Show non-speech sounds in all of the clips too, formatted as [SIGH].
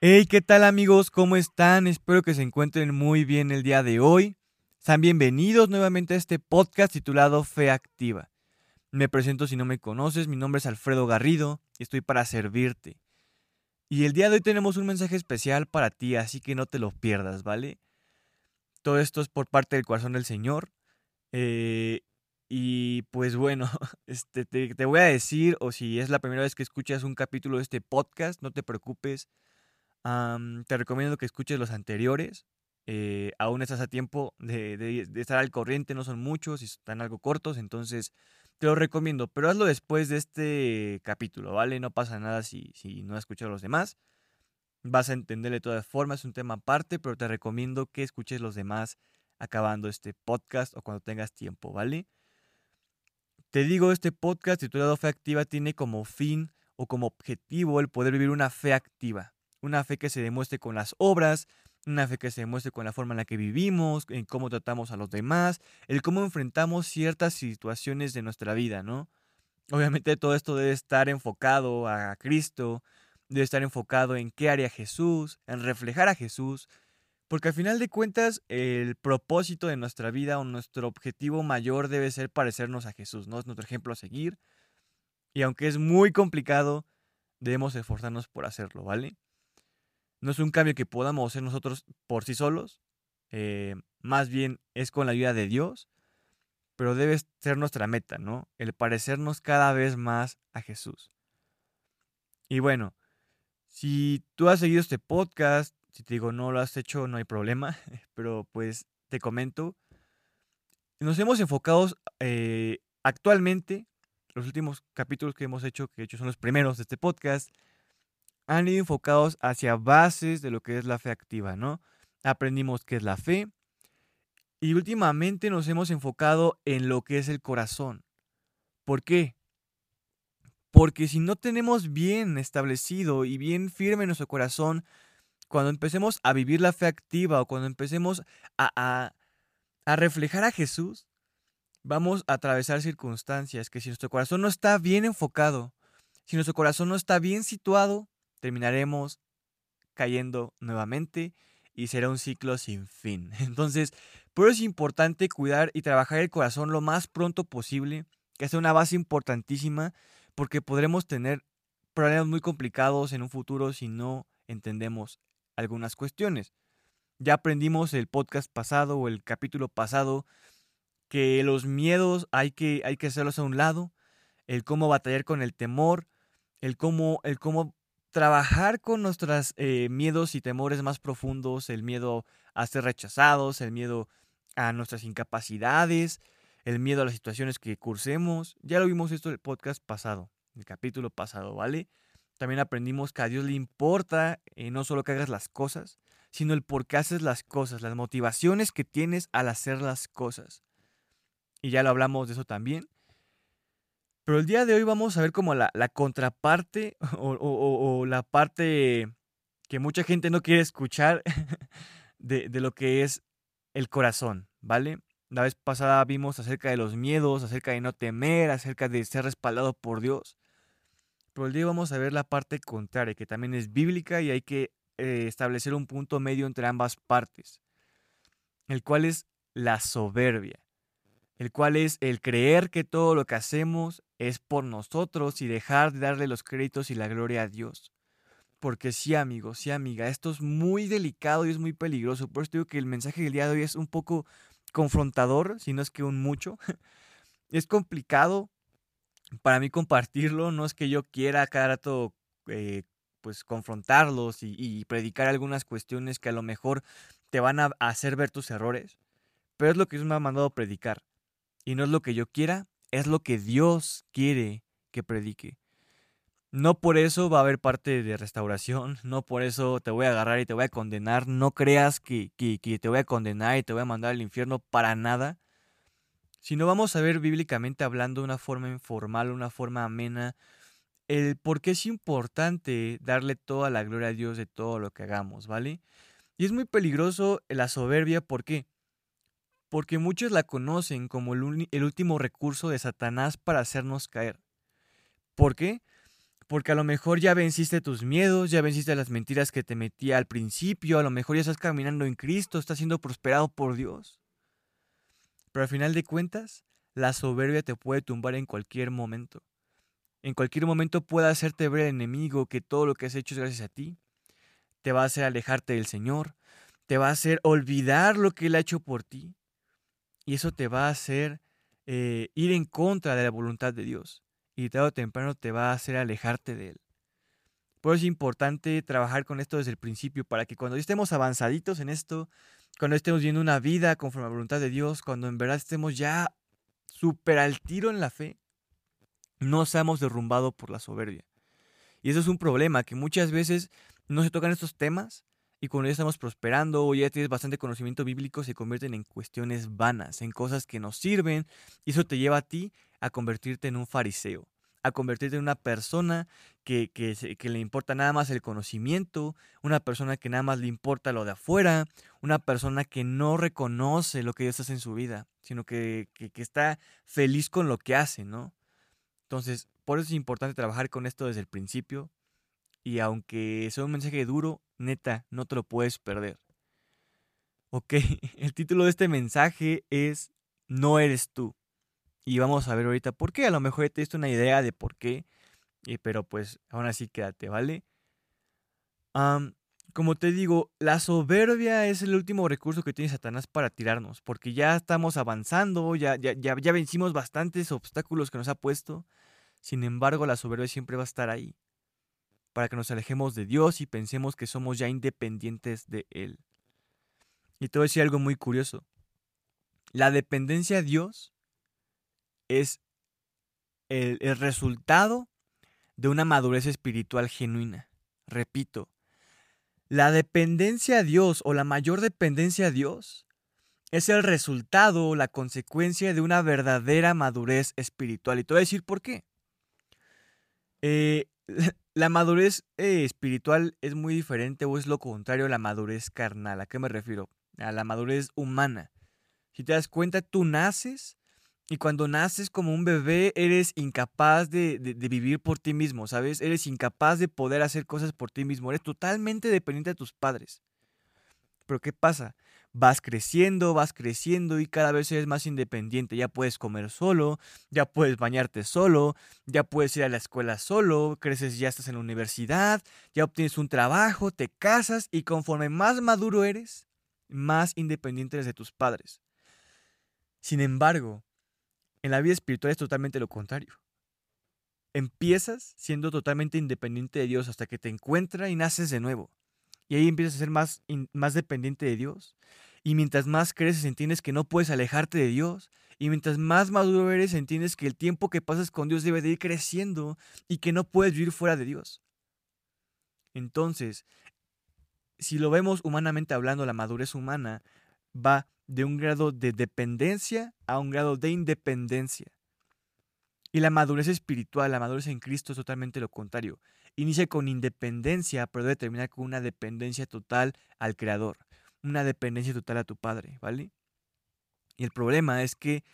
Hey, ¿qué tal amigos? ¿Cómo están? Espero que se encuentren muy bien el día de hoy. Sean bienvenidos nuevamente a este podcast titulado Fe Activa. Me presento si no me conoces, mi nombre es Alfredo Garrido y estoy para servirte. Y el día de hoy tenemos un mensaje especial para ti, así que no te lo pierdas, ¿vale? Todo esto es por parte del corazón del Señor. Eh, y pues bueno, [LAUGHS] este, te, voy a decir, o si es la primera vez que escuchas un capítulo de este podcast, no te preocupes. Te recomiendo que escuches los anteriores. Eh, aún estás a tiempo de, estar al corriente, no son muchos y están algo cortos, entonces te lo recomiendo, pero hazlo después de este capítulo, ¿vale? No pasa nada si, no escuchado los demás. Vas a entenderle de todas formas, es un tema aparte, pero te recomiendo que escuches los demás acabando este podcast o cuando tengas tiempo, ¿vale? Te digo, este podcast titulado Fe Activa tiene como fin o como objetivo el poder vivir una fe activa, una fe que se demuestre con las obras, una fe que se demuestre con la forma en la que vivimos, en cómo tratamos a los demás, el cómo enfrentamos ciertas situaciones de nuestra vida, ¿no? Obviamente todo esto debe estar enfocado a Cristo, debe estar enfocado en qué haría Jesús, en reflejar a Jesús, porque al final de cuentas, el propósito de nuestra vida o nuestro objetivo mayor debe ser parecernos a Jesús, ¿no? Es nuestro ejemplo a seguir. Y aunque es muy complicado, debemos esforzarnos por hacerlo, ¿vale? No es un cambio que podamos hacer nosotros por sí solos, eh, más bien es con la ayuda de Dios, pero debe ser nuestra meta, ¿no? El parecernos cada vez más a Jesús. Y bueno, si tú has seguido este podcast, si te digo no lo has hecho, no hay problema, [LAUGHS] pero pues te comento. Nos hemos enfocado eh, actualmente, los últimos capítulos que hemos hecho, que de hecho son los primeros de este podcast, han ido enfocados hacia bases de lo que es la fe activa, ¿no? Aprendimos qué es la fe y últimamente nos hemos enfocado en lo que es el corazón. ¿Por qué? Porque si no tenemos bien establecido y bien firme nuestro corazón cuando empecemos a vivir la fe activa o cuando empecemos a, reflejar a Jesús, vamos a atravesar circunstancias que si nuestro corazón no está bien enfocado, si nuestro corazón no está bien situado, terminaremos cayendo nuevamente y será un ciclo sin fin. [LAUGHS] Entonces, por eso es importante cuidar y trabajar el corazón lo más pronto posible, que es una base importantísima, porque podremos tener problemas muy complicados en un futuro si no entendemos algunas cuestiones. Ya aprendimos el podcast pasado o el capítulo pasado que los miedos hay que, hay que hacerlos a un lado, el cómo batallar con el temor, el cómo, el cómo trabajar con nuestros eh, miedos y temores más profundos, el miedo a ser rechazados, el miedo a nuestras incapacidades, el miedo a las situaciones que cursemos. Ya lo vimos esto en el podcast pasado, el capítulo pasado, ¿vale? También aprendimos que a Dios le importa eh, no solo que hagas las cosas, sino el por qué haces las cosas, las motivaciones que tienes al hacer las cosas. Y ya lo hablamos de eso también. Pero el día de hoy vamos a ver como la, contraparte [LAUGHS] o, la parte que mucha gente no quiere escuchar [LAUGHS] de, de lo que es el corazón, ¿vale? La vez pasada vimos acerca de los miedos, acerca de no temer, acerca de ser respaldado por Dios. Pero el día vamos a ver la parte contraria, que también es bíblica y hay que eh, establecer un punto medio entre ambas partes, el cual es la soberbia, el cual es el creer que todo lo que hacemos es por nosotros y dejar de darle los créditos y la gloria a Dios. Porque sí, amigo, sí, amiga, esto es muy delicado y es muy peligroso. Por eso digo que el mensaje del día de hoy es un poco confrontador, si no es que un mucho. [LAUGHS] es complicado para mí compartirlo no es que yo quiera cada rato eh, pues confrontarlos y, predicar algunas cuestiones que a lo mejor te van a hacer ver tus errores, pero es lo que Dios me ha mandado predicar. Y no es lo que yo quiera, es lo que Dios quiere que predique. No por eso va a haber parte de restauración, no por eso te voy a agarrar y te voy a condenar, no creas que, que, te voy a condenar y te voy a mandar al infierno para nada. Si no vamos a ver bíblicamente hablando de una forma informal, una forma amena, el por qué es importante darle toda la gloria a Dios de todo lo que hagamos, ¿vale? Y es muy peligroso la soberbia, ¿por qué? Porque muchos la conocen como el, el último recurso de Satanás para hacernos caer. ¿Por qué? Porque a lo mejor ya venciste tus miedos, ya venciste las mentiras que te metía al principio, a lo mejor ya estás caminando en Cristo, estás siendo prosperado por Dios. Pero al final de cuentas, la soberbia te puede tumbar en cualquier momento. En cualquier momento puede hacerte ver al enemigo que todo lo que has hecho es gracias a ti. Te va a hacer alejarte del Señor. Te va a hacer olvidar lo que Él ha hecho por ti. Y eso te va a hacer eh, ir en contra de la voluntad de Dios y tarde o temprano te va a hacer alejarte de Él. Por eso es importante trabajar con esto desde el principio, para que cuando estemos avanzaditos en esto, cuando estemos viendo una vida conforme a la voluntad de Dios, cuando en verdad estemos ya súper al tiro en la fe, no seamos derrumbados por la soberbia. Y eso es un problema, que muchas veces no se tocan estos temas y cuando ya estamos prosperando o ya tienes bastante conocimiento bíblico, se convierten en cuestiones vanas, en cosas que nos sirven, y eso te lleva a ti a convertirte en un fariseo, a convertirte en una persona que, que, le importa nada más el conocimiento, una persona que nada más le importa lo de afuera, una persona que no reconoce lo que Dios hace en su vida, sino que, que está feliz con lo que hace, ¿no? Entonces, por eso es importante trabajar con esto desde el principio. Y aunque sea un mensaje duro, neta, no te lo puedes perder. Ok, [LAUGHS] el título de este mensaje es No eres tú. Y vamos a ver ahorita por qué. A lo mejor te diste una idea de por qué. Eh, pero pues aún así quédate, ¿vale? como te digo, la soberbia es el último recurso que tiene Satanás para tirarnos. Porque ya estamos avanzando, ya, ya, ya, ya vencimos bastantes obstáculos que nos ha puesto. Sin embargo, la soberbia siempre va a estar ahí. Para que nos alejemos de Dios y pensemos que somos ya independientes de Él. Y te voy a decir algo muy curioso. La dependencia a Dios es el, resultado de una madurez espiritual genuina. Repito, la dependencia a Dios o la mayor dependencia a Dios es el resultado o la consecuencia de una verdadera madurez espiritual. Y te voy a decir por qué. Eh, [LAUGHS] la madurez eh, espiritual es muy diferente o es lo contrario a la madurez carnal. ¿A qué me refiero? A la madurez humana. Si te das cuenta, tú naces y cuando naces como un bebé, eres incapaz de, vivir por ti mismo, ¿sabes? Eres incapaz de poder hacer cosas por ti mismo. Eres totalmente dependiente de tus padres. Pero ¿qué pasa? Vas creciendo, vas creciendo y cada vez eres más independiente. Ya puedes comer solo, ya puedes bañarte solo, ya puedes ir a la escuela solo, creces, ya estás en la universidad, ya obtienes un trabajo, te casas y conforme más maduro eres, más independiente eres de tus padres. Sin embargo, en la vida espiritual es totalmente lo contrario. Empiezas siendo totalmente independiente de Dios hasta que te encuentra y naces de nuevo. Y ahí empiezas a ser más, más dependiente de Dios. Y mientras más creces, entiendes que no puedes alejarte de Dios. Y mientras más maduro eres, entiendes que el tiempo que pasas con Dios debe de ir creciendo y que no puedes vivir fuera de Dios. Entonces, si lo vemos humanamente hablando, la madurez humana va de un grado de dependencia a un grado de independencia. Y la madurez espiritual, la madurez en Cristo es totalmente lo contrario. Inicia con independencia, pero debe terminar con una dependencia total al Creador, una dependencia total a tu Padre, ¿vale? Y el problema es que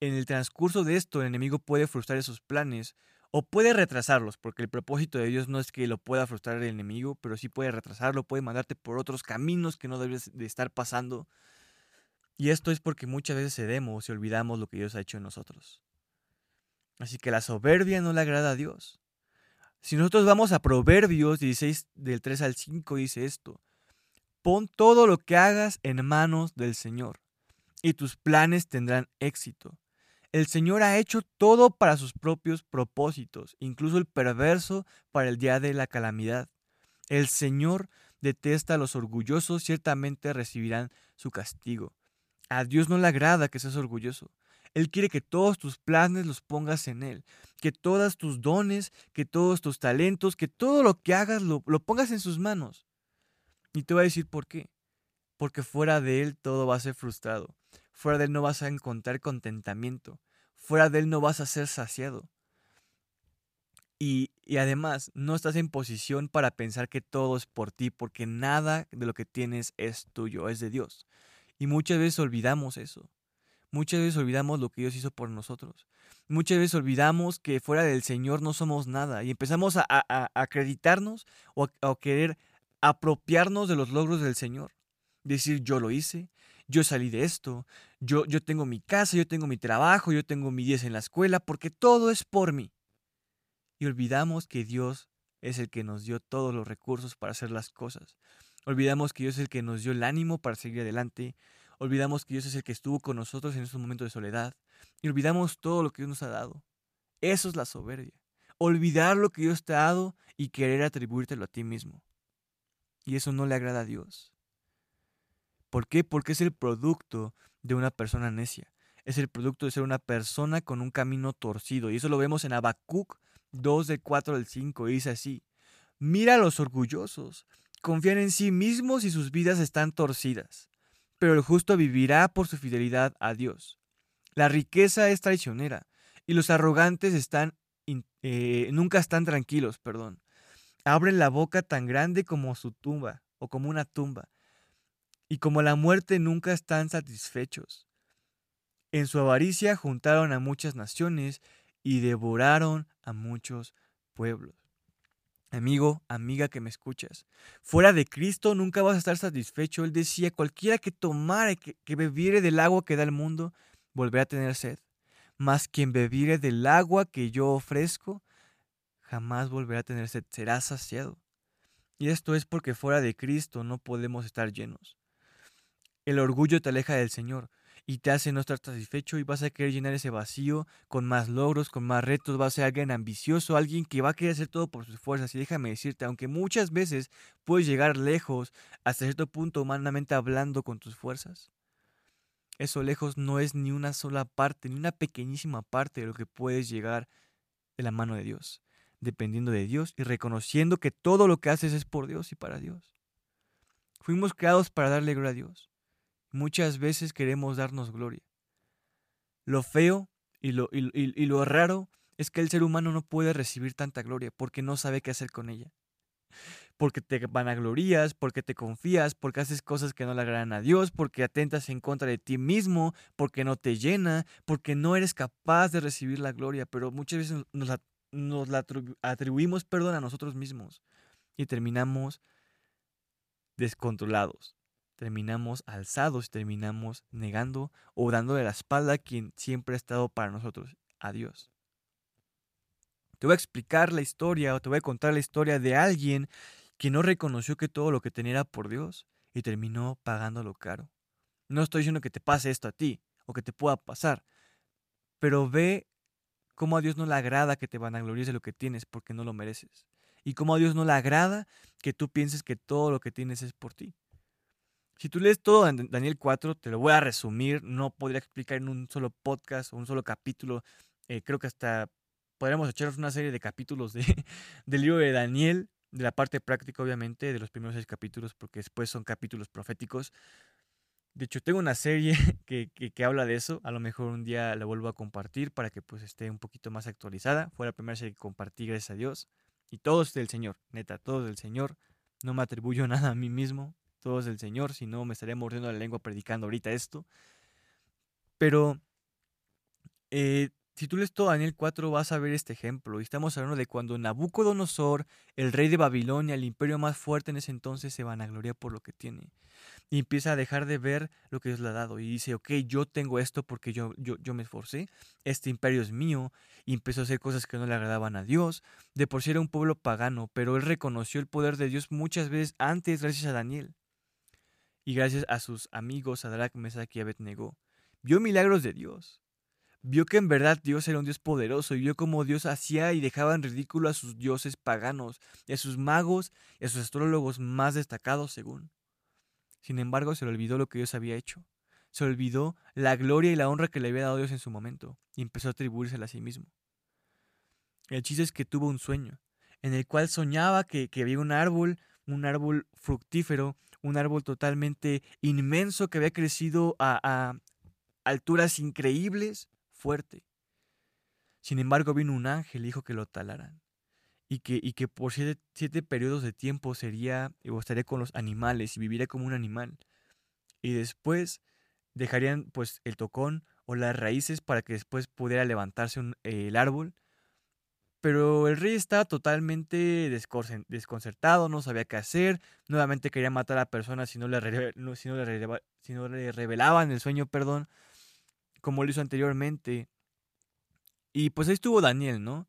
en el transcurso de esto el enemigo puede frustrar esos planes o puede retrasarlos, porque el propósito de Dios no es que lo pueda frustrar el enemigo, pero sí puede retrasarlo, puede mandarte por otros caminos que no debes de estar pasando y esto es porque muchas veces cedemos y olvidamos lo que Dios ha hecho en nosotros. Así que la soberbia no le agrada a Dios. Si nosotros vamos a Proverbios 16 del 3 al 5 dice esto, pon todo lo que hagas en manos del Señor y tus planes tendrán éxito. El Señor ha hecho todo para sus propios propósitos, incluso el perverso para el día de la calamidad. El Señor detesta a los orgullosos, ciertamente recibirán su castigo. A Dios no le agrada que seas orgulloso. Él quiere que todos tus planes los pongas en Él, que todos tus dones, que todos tus talentos, que todo lo que hagas lo, pongas en sus manos. Y te voy a decir por qué. Porque fuera de Él todo va a ser frustrado. Fuera de Él no vas a encontrar contentamiento. Fuera de Él no vas a ser saciado. Y, y, además no estás en posición para pensar que todo es por ti, porque nada de lo que tienes es tuyo, es de Dios. Y muchas veces olvidamos eso. Muchas veces olvidamos lo que Dios hizo por nosotros. Muchas veces olvidamos que fuera del Señor no somos nada y empezamos a, acreditarnos o a, querer apropiarnos de los logros del Señor. Decir, yo lo hice, yo salí de esto, yo, yo tengo mi casa, yo tengo mi trabajo, yo tengo mi 10 en la escuela, porque todo es por mí. Y olvidamos que Dios es el que nos dio todos los recursos para hacer las cosas. Olvidamos que Dios es el que nos dio el ánimo para seguir adelante. Olvidamos que Dios es el que estuvo con nosotros en esos momentos de soledad. Y olvidamos todo lo que Dios nos ha dado. Eso es la soberbia. Olvidar lo que Dios te ha dado y querer atribuírtelo a ti mismo. Y eso no le agrada a Dios. ¿Por qué? Porque es el producto de una persona necia. Es el producto de ser una persona con un camino torcido. Y eso lo vemos en Habacuc 2 de 4 al 5. dice así. Mira a los orgullosos. Confían en sí mismos y sus vidas están torcidas pero el justo vivirá por su fidelidad a Dios. La riqueza es traicionera y los arrogantes eh, nunca están tranquilos, perdón. Abren la boca tan grande como su tumba o como una tumba. Y como la muerte nunca están satisfechos. En su avaricia juntaron a muchas naciones y devoraron a muchos pueblos. Amigo, amiga que me escuchas, fuera de Cristo nunca vas a estar satisfecho. Él decía, cualquiera que tomare, que, bebiere del agua que da el mundo, volverá a tener sed. Mas quien bebiere del agua que yo ofrezco, jamás volverá a tener sed, será saciado. Y esto es porque fuera de Cristo no podemos estar llenos. El orgullo te aleja del Señor y te hace no estar satisfecho y vas a querer llenar ese vacío con más logros, con más retos, vas a ser alguien ambicioso, alguien que va a querer hacer todo por sus fuerzas. Y déjame decirte, aunque muchas veces puedes llegar lejos, hasta cierto punto humanamente hablando con tus fuerzas, eso lejos no es ni una sola parte, ni una pequeñísima parte de lo que puedes llegar de la mano de Dios, dependiendo de Dios y reconociendo que todo lo que haces es por Dios y para Dios. Fuimos creados para darle gloria a Dios muchas veces queremos darnos gloria. Lo feo y lo, y, lo raro es que el ser humano no puede recibir tanta gloria porque no sabe qué hacer con ella. Porque te vanaglorías, porque te confías, porque haces cosas que no le agradan a Dios, porque atentas en contra de ti mismo, porque no te llena, porque no eres capaz de recibir la gloria. Pero muchas veces nos nos la atribuimos perdón a nosotros mismos y terminamos descontrolados terminamos alzados, terminamos negando o dándole la espalda a quien siempre ha estado para nosotros, a Dios. Te voy a explicar la historia o te voy a contar la historia de alguien que no reconoció que todo lo que tenía era por Dios y terminó pagándolo caro. No estoy diciendo que te pase esto a ti o que te pueda pasar, pero ve cómo a Dios no le agrada que te vanaglories de lo que tienes porque no lo mereces. Y cómo a Dios no le agrada que tú pienses que todo lo que tienes es por ti. Si tú lees todo Daniel 4, te lo voy a resumir, no podría explicar en un solo podcast o un solo capítulo. Eh, creo que hasta podríamos echarnos una serie de capítulos de, [LAUGHS] del libro de Daniel, de la parte práctica obviamente, de los primeros seis capítulos, porque después son capítulos proféticos. De hecho, tengo una serie [LAUGHS] que, que, habla de eso. A lo mejor un día la vuelvo a compartir para que pues esté un poquito más actualizada. Fue la primera serie que compartí, gracias a Dios. Y todo es del Señor, neta, todo es del Señor. No me atribuyo [LAUGHS] nada a mí mismo todo es del Señor, si no me estaría mordiendo la lengua predicando ahorita esto. Pero eh, si tú lees todo Daniel 4 vas a ver este ejemplo. Y estamos hablando de cuando Nabucodonosor, el rey de Babilonia, el imperio más fuerte en ese entonces, se vanagloria por lo que tiene. Y empieza a dejar de ver lo que Dios le ha dado. Y dice, ok, yo tengo esto porque yo, yo, yo me esforcé. Este imperio es mío. Y empezó a hacer cosas que no le agradaban a Dios. De por sí era un pueblo pagano, pero él reconoció el poder de Dios muchas veces antes gracias a Daniel y gracias a sus amigos Sadrach, Mesach y Abednego, vio milagros de Dios. Vio que en verdad Dios era un Dios poderoso y vio cómo Dios hacía y dejaba en ridículo a sus dioses paganos y a sus magos y a sus astrólogos más destacados según. Sin embargo, se le olvidó lo que Dios había hecho. Se olvidó la gloria y la honra que le había dado Dios en su momento y empezó a atribuírsela a sí mismo. El chiste es que tuvo un sueño, en el cual soñaba que, que había un árbol, un árbol fructífero un árbol totalmente inmenso que había crecido a, alturas increíbles, fuerte. Sin embargo, vino un ángel y dijo que lo talaran. Y que, y que por siete, periodos de tiempo sería o estaría con los animales y viviría como un animal. Y después dejarían pues el tocón o las raíces para que después pudiera levantarse el árbol. Pero el rey estaba totalmente desconcertado, no sabía qué hacer, nuevamente quería matar a la persona si no le, si no le, si no le revelaban el sueño, perdón, como lo hizo anteriormente. Y pues ahí estuvo Daniel, ¿no?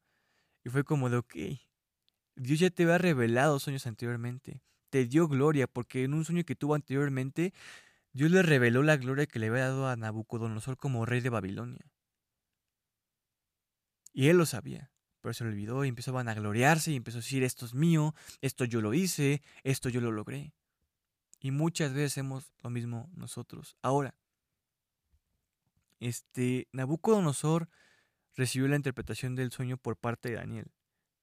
Y fue como de, ok, Dios ya te había revelado sueños anteriormente, te dio gloria, porque en un sueño que tuvo anteriormente, Dios le reveló la gloria que le había dado a Nabucodonosor como rey de Babilonia. Y él lo sabía, pero se lo olvidó y empezó a vanagloriarse y empezó a decir, esto es mío, esto yo lo hice, esto yo lo logré. Y muchas veces hacemos lo mismo nosotros. Ahora, este, Nabucodonosor recibió la interpretación del sueño por parte de Daniel.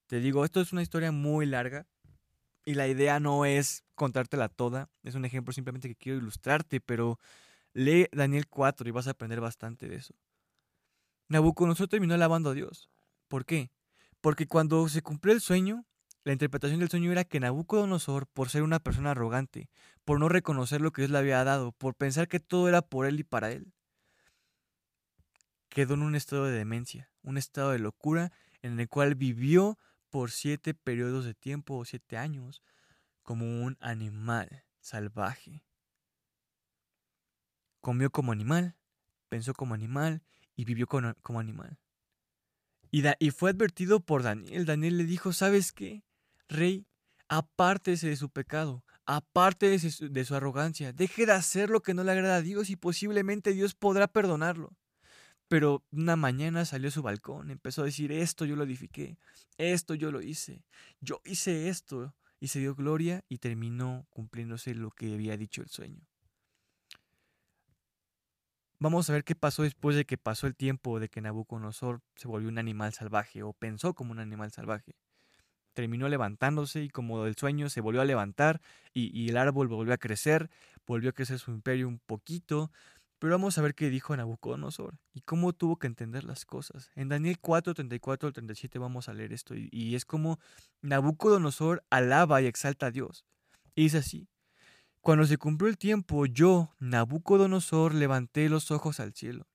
Te digo, esto es una historia muy larga y la idea no es contártela toda, es un ejemplo simplemente que quiero ilustrarte, pero lee Daniel 4 y vas a aprender bastante de eso. Nabucodonosor terminó alabando a Dios. ¿Por qué? Porque cuando se cumplió el sueño, la interpretación del sueño era que Nabucodonosor, por ser una persona arrogante, por no reconocer lo que Dios le había dado, por pensar que todo era por él y para él, quedó en un estado de demencia, un estado de locura en el cual vivió por siete periodos de tiempo o siete años como un animal salvaje. Comió como animal, pensó como animal y vivió como animal. Y, y fue advertido por Daniel. Daniel le dijo, ¿sabes qué? Rey, apártese de su pecado, aparte de su, de su arrogancia, deje de hacer lo que no le agrada a Dios y posiblemente Dios podrá perdonarlo. Pero una mañana salió a su balcón, empezó a decir, esto yo lo edifiqué, esto yo lo hice, yo hice esto, y se dio gloria y terminó cumpliéndose lo que había dicho el sueño. Vamos a ver qué pasó después de que pasó el tiempo de que Nabucodonosor se volvió un animal salvaje o pensó como un animal salvaje. Terminó levantándose y como el sueño se volvió a levantar y, y el árbol volvió a crecer, volvió a crecer su imperio un poquito, pero vamos a ver qué dijo Nabucodonosor y cómo tuvo que entender las cosas. En Daniel 4, 34 al 37 vamos a leer esto y, es como Nabucodonosor alaba y exalta a Dios. Y dice así, cuando se cumplió el tiempo, yo, Nabucodonosor, levanté los ojos al cielo.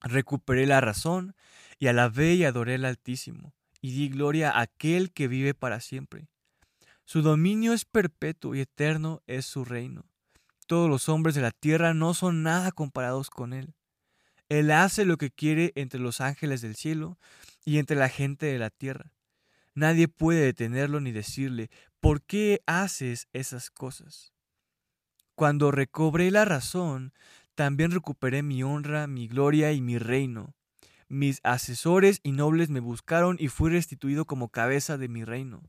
Recuperé la razón y alabé y adoré al Altísimo y di gloria a aquel que vive para siempre. Su dominio es perpetuo y eterno es su reino. Todos los hombres de la tierra no son nada comparados con Él. Él hace lo que quiere entre los ángeles del cielo y entre la gente de la tierra. Nadie puede detenerlo ni decirle, ¿por qué haces esas cosas? Cuando recobré la razón, también recuperé mi honra, mi gloria y mi reino. Mis asesores y nobles me buscaron y fui restituido como cabeza de mi reino.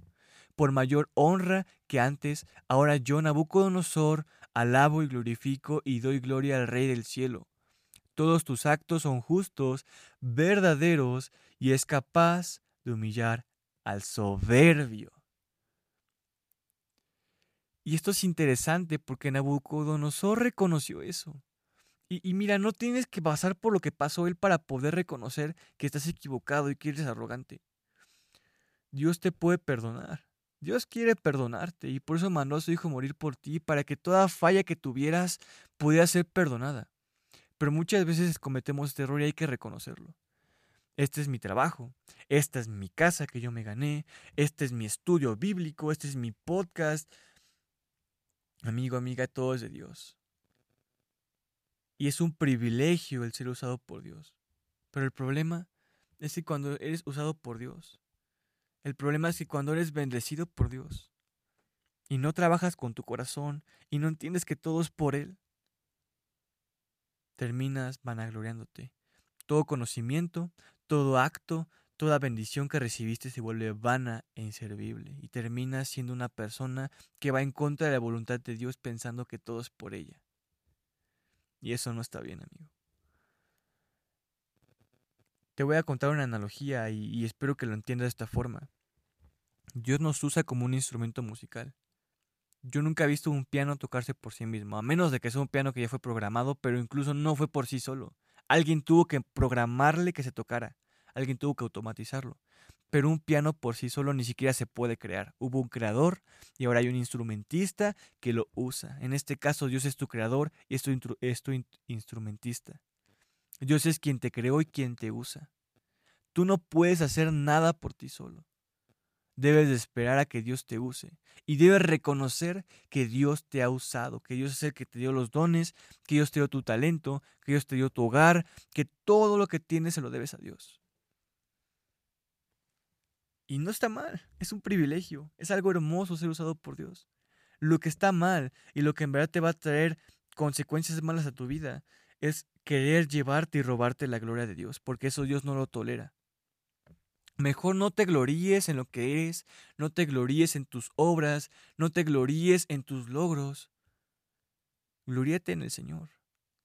Por mayor honra que antes, ahora yo, Nabucodonosor, alabo y glorifico y doy gloria al Rey del cielo. Todos tus actos son justos, verdaderos, y es capaz de humillar al soberbio. Y esto es interesante porque Nabucodonosor reconoció eso. Y, mira, no tienes que pasar por lo que pasó él para poder reconocer que estás equivocado y que eres arrogante. Dios te puede perdonar. Dios quiere perdonarte y por eso mandó a su Hijo morir por ti, para que toda falla que tuvieras pudiera ser perdonada. Pero muchas veces cometemos este error y hay que reconocerlo. Este es mi trabajo, esta es mi casa que yo me gané, este es mi estudio bíblico, este es mi podcast. Amigo, amiga, todo es de Dios. Y es un privilegio el ser usado por Dios. Pero el problema es que cuando eres usado por Dios, el problema es que cuando eres bendecido por Dios y no trabajas con tu corazón y no entiendes que todo es por Él, terminas vanagloriándote. Todo conocimiento, todo acto, toda bendición que recibiste se vuelve vana e inservible y terminas siendo una persona que va en contra de la voluntad de Dios pensando que todo es por ella. Y eso no está bien, amigo. Te voy a contar una analogía y, espero que lo entiendas de esta forma. Dios nos usa como un instrumento musical. Yo nunca he visto un piano tocarse por sí mismo, a menos de que sea un piano que ya fue programado, pero incluso no fue por sí solo. Alguien tuvo que programarle que se tocara, alguien tuvo que automatizarlo. Pero un piano por sí solo ni siquiera se puede crear. Hubo un creador y ahora hay un instrumentista que lo usa. En este caso Dios es tu creador y es tu, instrumentista. Dios es quien te creó y quien te usa. Tú no puedes hacer nada por ti solo. Debes de esperar a que Dios te use y debes reconocer que Dios te ha usado, que Dios es el que te dio los dones, que Dios te dio tu talento, que Dios te dio tu hogar, que todo lo que tienes se lo debes a Dios. Y no está mal, es un privilegio, es algo hermoso ser usado por Dios. Lo que está mal y lo que en verdad te va a traer consecuencias malas a tu vida es querer llevarte y robarte la gloria de Dios, porque eso Dios no lo tolera. Mejor no te gloríes en lo que eres, no te gloríes en tus obras, no te gloríes en tus logros. Gloríate en el Señor.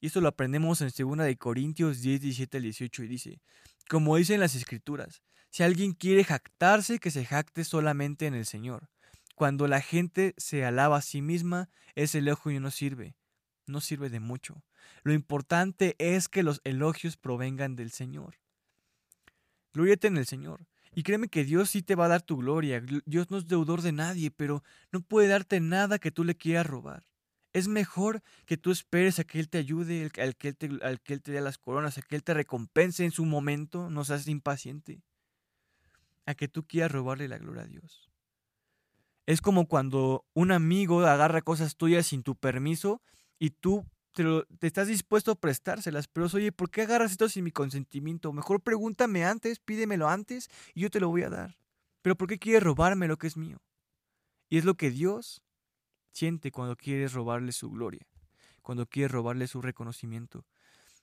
Y esto lo aprendemos en 2 de Corintios 10, 17 al 18 y dice, como dicen las escrituras, si alguien quiere jactarse, que se jacte solamente en el Señor. Cuando la gente se alaba a sí misma, ese elogio no sirve, no sirve de mucho. Lo importante es que los elogios provengan del Señor. Gloriate en el Señor. Y créeme que Dios sí te va a dar tu gloria. Dios no es deudor de nadie, pero no puede darte nada que tú le quieras robar. Es mejor que tú esperes a que Él te ayude, al al que Él te dé las coronas, a que Él te recompense en su momento, no seas impaciente, a que tú quieras robarle la gloria a Dios. Es como cuando un amigo agarra cosas tuyas sin tu permiso y tú te, estás dispuesto a prestárselas, pero oye, ¿por qué agarras esto sin mi consentimiento? Mejor pregúntame antes, pídemelo antes y yo te lo voy a dar. Pero ¿por qué quieres robarme lo que es mío? Y es lo que Dios siente cuando quieres robarle su gloria, cuando quieres robarle su reconocimiento,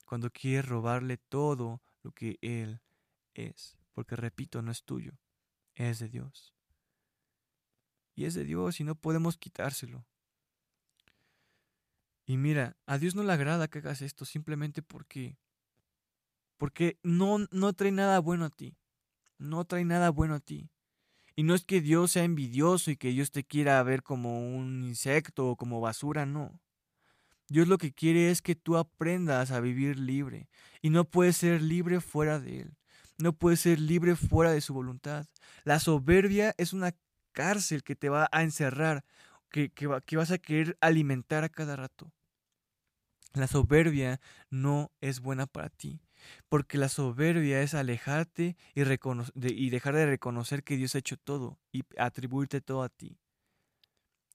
cuando quieres robarle todo lo que Él es. Porque repito, no es tuyo, es de Dios. Y es de Dios y no podemos quitárselo. Y mira, a Dios no le agrada que hagas esto simplemente porque porque no no trae nada bueno a ti. No trae nada bueno a ti. Y no es que Dios sea envidioso y que Dios te quiera ver como un insecto o como basura, no. Dios lo que quiere es que tú aprendas a vivir libre. Y no puedes ser libre fuera de Él. No puedes ser libre fuera de su voluntad. La soberbia es una cárcel que te va a encerrar, que, que, que vas a querer alimentar a cada rato. La soberbia no es buena para ti, porque la soberbia es alejarte y, y, dejar de reconocer que Dios ha hecho todo y atribuirte todo a ti.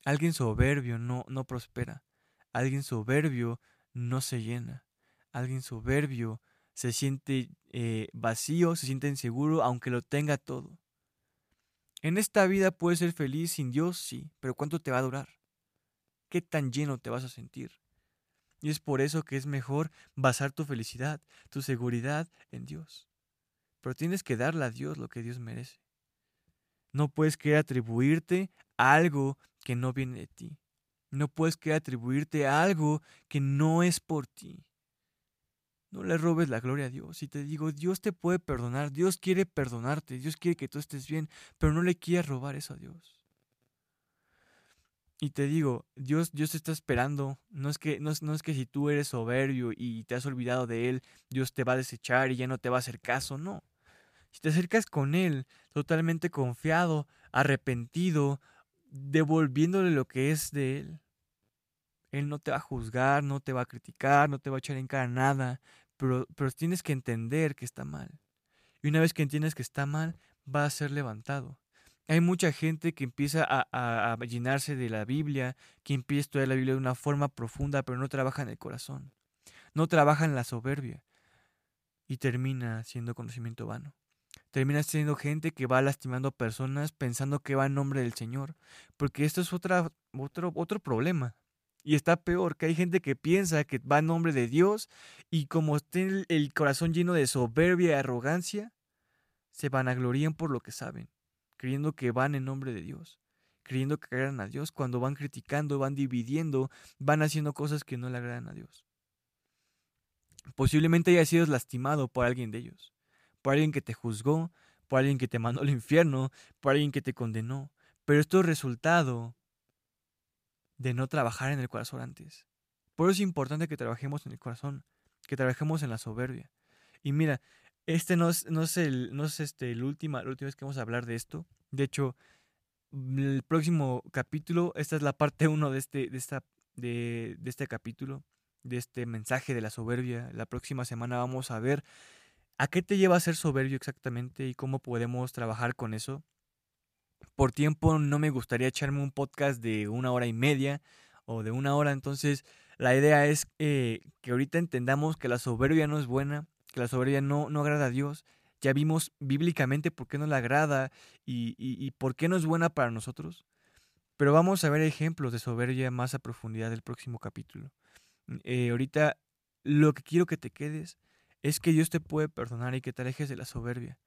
Alguien soberbio no, no prospera, alguien soberbio no se llena, alguien soberbio se siente eh, vacío, se siente inseguro, aunque lo tenga todo. En esta vida puedes ser feliz sin Dios, sí, pero ¿cuánto te va a durar? ¿Qué tan lleno te vas a sentir? Y es por eso que es mejor basar tu felicidad, tu seguridad en Dios. Pero tienes que darle a Dios lo que Dios merece. No puedes querer atribuirte algo que no viene de ti. No puedes querer atribuirte algo que no es por ti. No le robes la gloria a Dios. Y te digo, Dios te puede perdonar, Dios quiere perdonarte, Dios quiere que tú estés bien, pero no le quieras robar eso a Dios. Y te digo, Dios, Dios te está esperando. No es, que, no, es, que si tú eres soberbio y te has olvidado de Él, Dios te va a desechar y ya no te va a hacer caso. No. Si te acercas con Él totalmente confiado, arrepentido, devolviéndole lo que es de Él, Él no te va a juzgar, no te va a criticar, no te va a echar en cara nada, pero, pero tienes que entender que está mal. Y una vez que entiendes que está mal, va a ser levantado. Hay mucha gente que empieza a, llenarse de la Biblia, que empieza a estudiar la Biblia de una forma profunda, pero no trabaja en el corazón. No trabaja en la soberbia. Y termina siendo conocimiento vano. Termina siendo gente que va lastimando a personas pensando que va en nombre del Señor. Porque esto es otra, otro, otro problema. Y está peor, que hay gente que piensa que va en nombre de Dios y como tiene el corazón lleno de soberbia y arrogancia, se vanaglorían por lo que saben creyendo que van en nombre de Dios, creyendo que agradan a Dios, cuando van criticando, van dividiendo, van haciendo cosas que no le agradan a Dios. Posiblemente hayas sido lastimado por alguien de ellos, por alguien que te juzgó, por alguien que te mandó al infierno, por alguien que te condenó. Pero esto es resultado de no trabajar en el corazón antes. Por eso es importante que trabajemos en el corazón, que trabajemos en la soberbia. Y mira, este no es, no es, el, no es este, el última, la última vez que vamos a hablar de esto. De hecho, el próximo capítulo, esta es la parte 1 de este, de, esta, de, de este capítulo. de este mensaje de la soberbia. La próxima semana vamos a ver a qué te lleva a ser soberbio exactamente y cómo podemos trabajar con eso. Por tiempo no me gustaría echarme un podcast de una hora y media o de una hora, entonces la idea es eh, que ahorita entendamos que la soberbia no es buena, que la soberbia no, no agrada a Dios. Ya vimos bíblicamente por qué no le agrada y, y, por qué no es buena para nosotros. Pero vamos a ver ejemplos de soberbia más a profundidad del próximo capítulo. Mm, eh, ahorita lo que quiero que te quedes es que Dios te puede perdonar y que te alejes de la soberbia.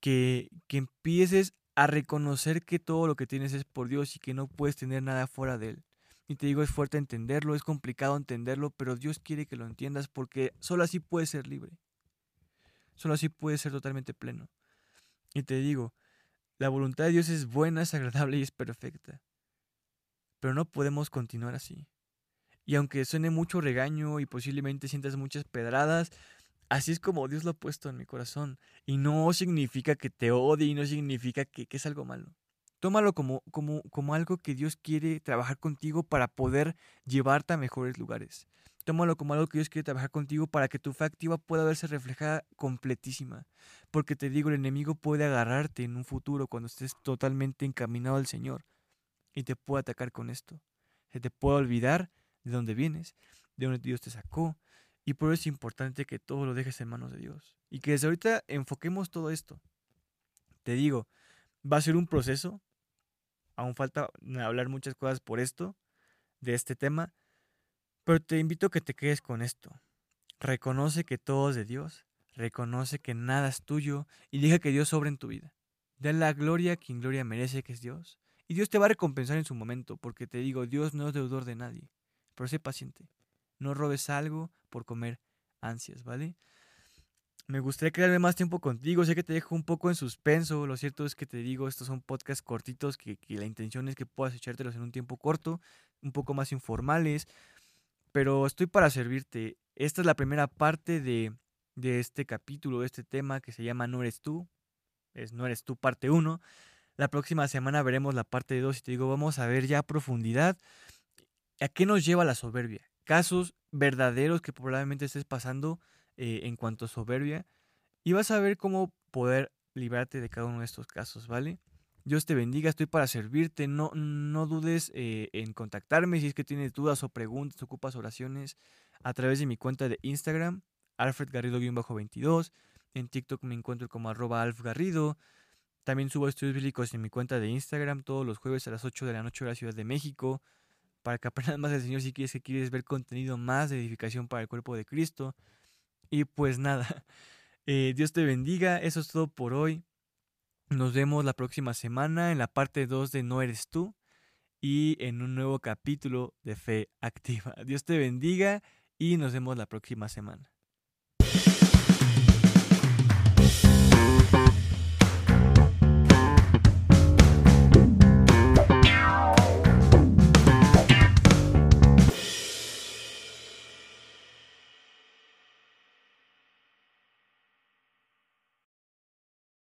Que, que empieces a reconocer que todo lo que tienes es por Dios y que no puedes tener nada fuera de Él. Y te digo, es fuerte entenderlo, es complicado entenderlo, pero Dios quiere que lo entiendas porque solo así puedes ser libre. Solo así puedes ser totalmente pleno. Y te digo, la voluntad de Dios es buena, es agradable y es perfecta. Pero no podemos continuar así. Y aunque suene mucho regaño y posiblemente sientas muchas pedradas, así es como Dios lo ha puesto en mi corazón. Y no significa que te odie y no significa que, es algo malo. Tómalo como, como, como algo que Dios quiere trabajar contigo para poder llevarte a mejores lugares. Tómalo como algo que Dios quiere trabajar contigo para que tu fe activa pueda verse reflejada completísima. Porque te digo, el enemigo puede agarrarte en un futuro cuando estés totalmente encaminado al Señor y te puede atacar con esto. Se te puede olvidar de dónde vienes, de dónde Dios te sacó. Y por eso es importante que todo lo dejes en manos de Dios. Y que desde ahorita enfoquemos todo esto. Te digo, va a ser un proceso, Aún falta hablar muchas cosas por esto, de este tema, pero te invito a que te quedes con esto. Reconoce que todo es de Dios, reconoce que nada es tuyo y deja que Dios sobre en tu vida. Da la gloria a quien gloria merece, que es Dios. Y Dios te va a recompensar en su momento, porque te digo, Dios no es deudor de nadie. Pero sé paciente. No robes algo por comer ansias, ¿vale? Me gustaría quedarme más tiempo contigo. Sé que te dejo un poco en suspenso. Lo cierto es que te digo, estos son podcasts cortitos que, la intención es que puedas echártelos en un tiempo corto, un poco más informales. Pero estoy para servirte. Esta es la primera parte de, de este capítulo, de este tema que se llama No eres tú. Es No eres tú parte 1. La próxima semana veremos la parte 2 y te digo, vamos a ver ya a profundidad a qué nos lleva la soberbia. Casos verdaderos que probablemente estés pasando eh, en cuanto a soberbia y vas a ver cómo poder librarte de cada uno de estos casos, ¿vale? Dios te bendiga, estoy para servirte, no, no dudes eh, en contactarme si es que tienes dudas o preguntas, ocupas oraciones a través de mi cuenta de Instagram, alfredgarrido-22, en TikTok me encuentro como arroba alfgarrido, también subo estudios bíblicos en mi cuenta de Instagram todos los jueves a las 8 de la noche de la Ciudad de México, para que aprendas más del Señor si quieres que quieres ver contenido más de edificación para el cuerpo de Cristo. Y pues nada, [LAUGHS] eh, Dios te bendiga, eso es todo por hoy. Nos vemos la próxima semana en la parte 2 de No eres tú y en un nuevo capítulo de Fe Activa. Dios te bendiga y nos vemos la próxima semana.